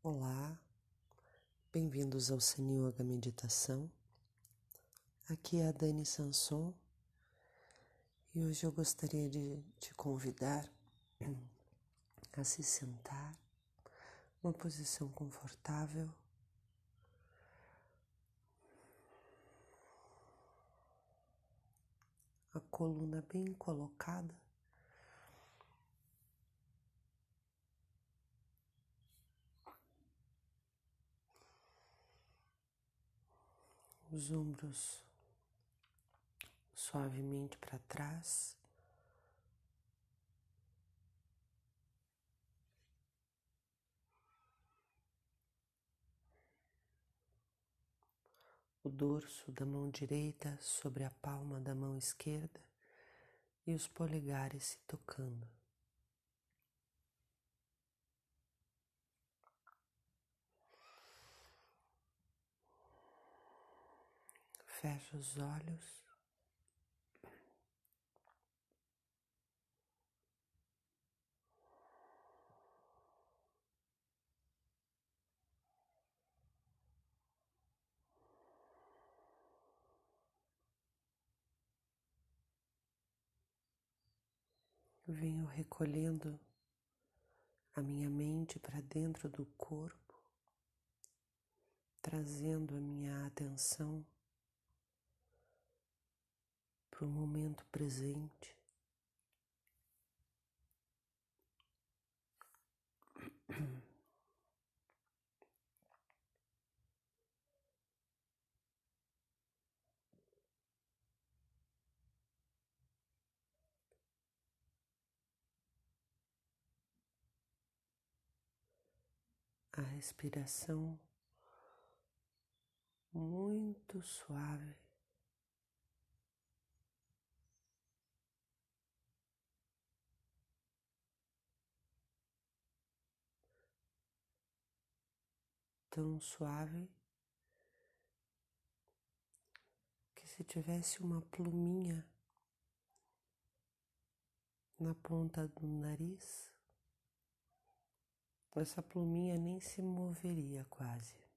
Olá, bem-vindos ao San Yoga Meditação. Aqui é a Dani Sanson e hoje eu gostaria de te convidar a se sentar numa posição confortável. A coluna bem colocada. Os ombros suavemente para trás. O dorso da mão direita sobre a palma da mão esquerda e os polegares se tocando. Fecha os olhos. Venho recolhendo a minha mente para dentro do corpo, trazendo a minha atenção para o momento presente. A respiração muito suave. Tão suave que se tivesse uma pluminha na ponta do nariz, essa pluminha nem se moveria quase.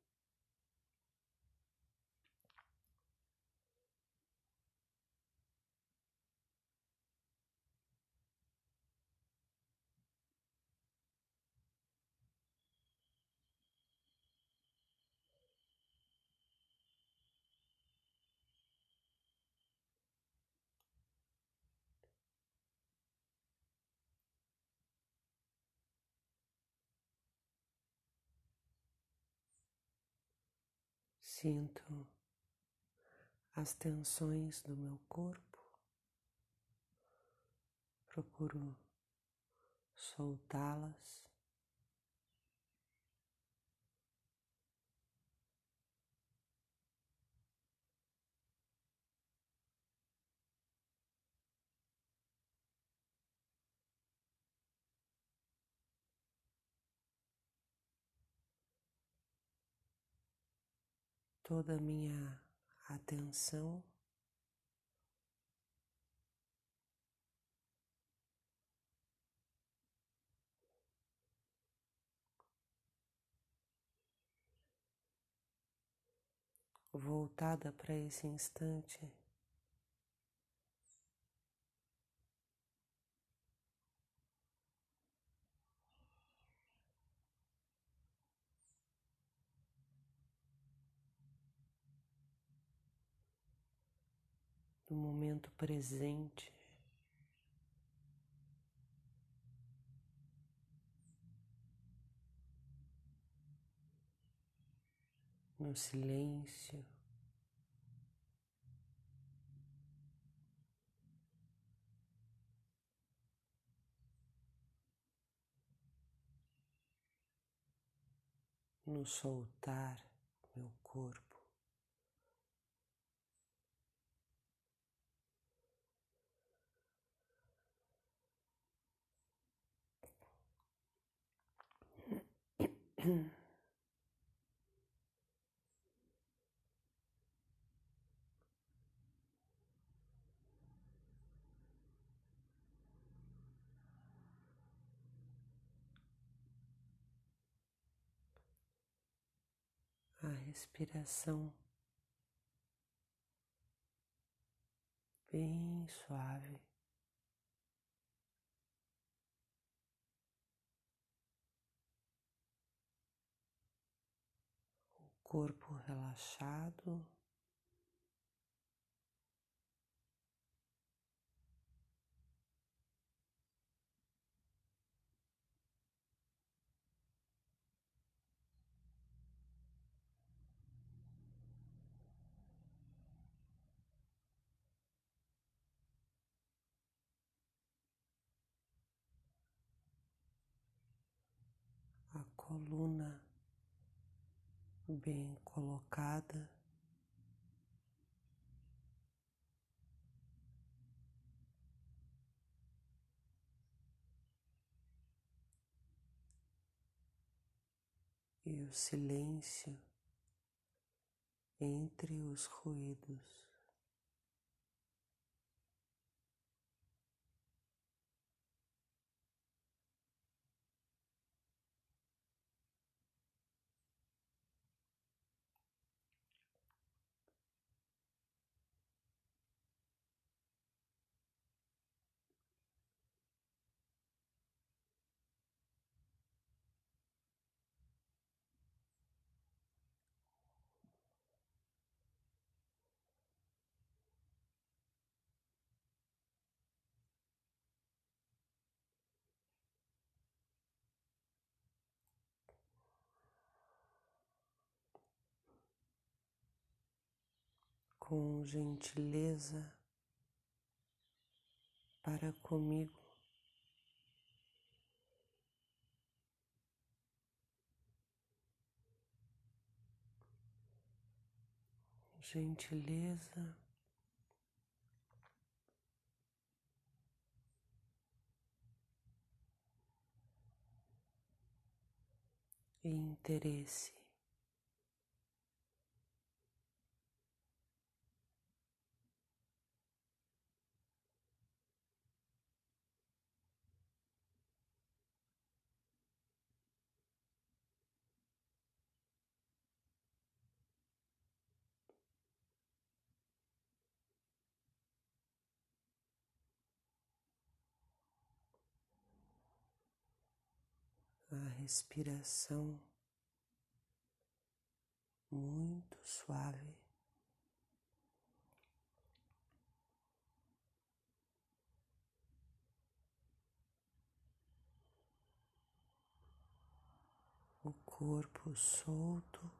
Sinto as tensões do meu corpo, procuro soltá-las. Toda a minha atenção voltada para esse instante. No momento presente. No silêncio. No soltar meu corpo. A respiração bem suave. Corpo relaxado. coluna bem colocada. E o silêncio entre os ruídos. Com gentileza para comigo. Gentileza e interesse. A respiração muito suave. O corpo solto.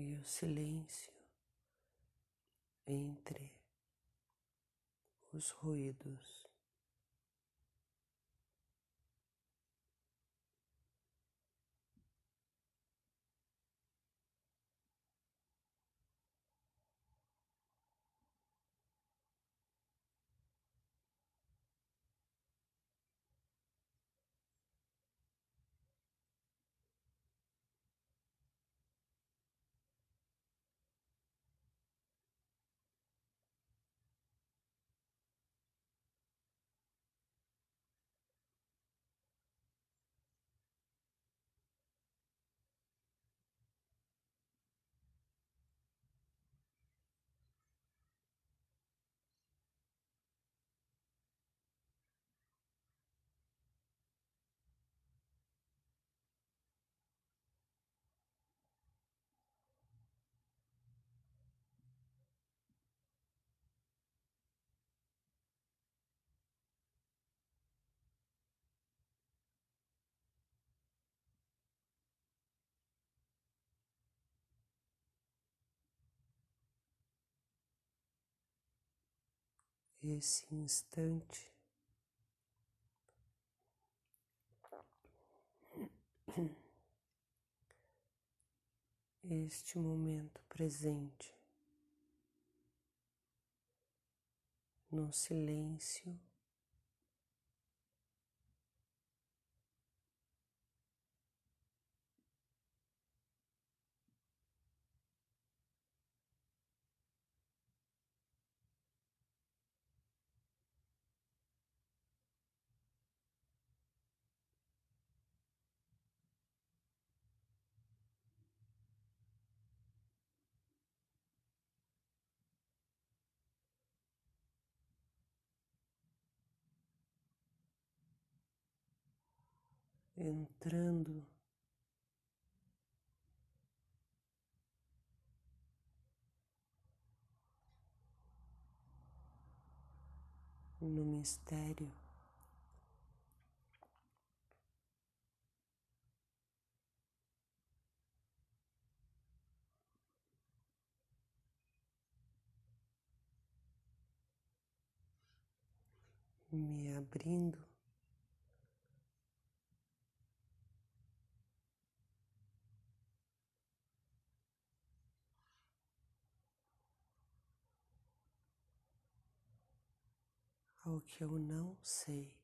E o silêncio entre os ruídos. Esse instante. Este momento presente no silêncio. Entrando no mistério. Me abrindo ao que eu não sei.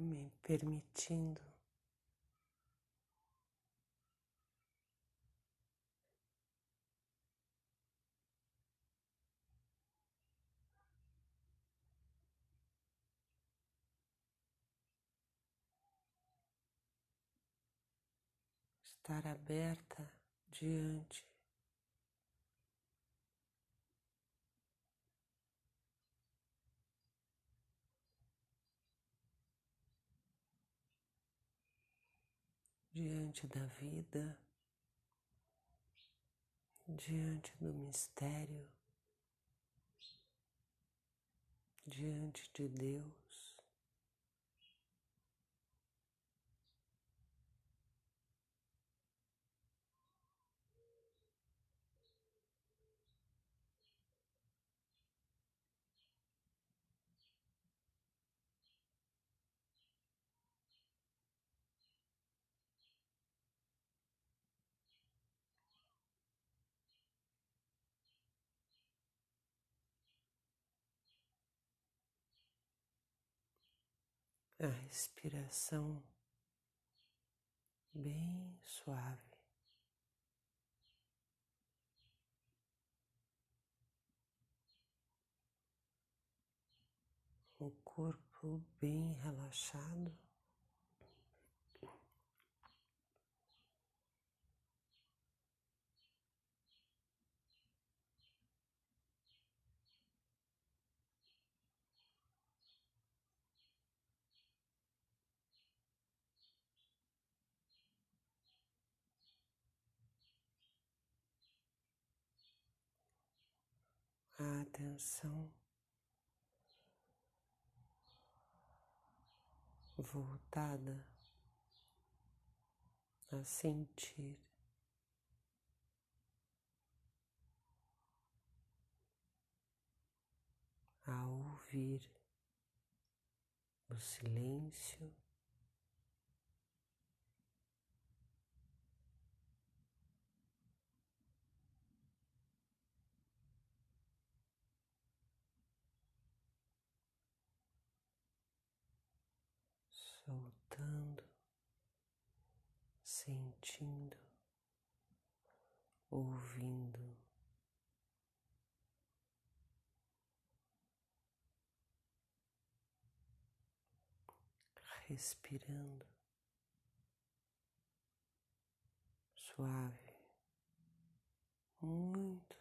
Me permitindo. Estar aberta diante diante da vida, diante do mistério, diante de Deus. A respiração bem suave. O corpo bem relaxado. A atenção. Voltada a sentir. A ouvir. O silêncio. Soltando, sentindo, ouvindo. Respirando. suave, muito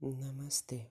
Namaste.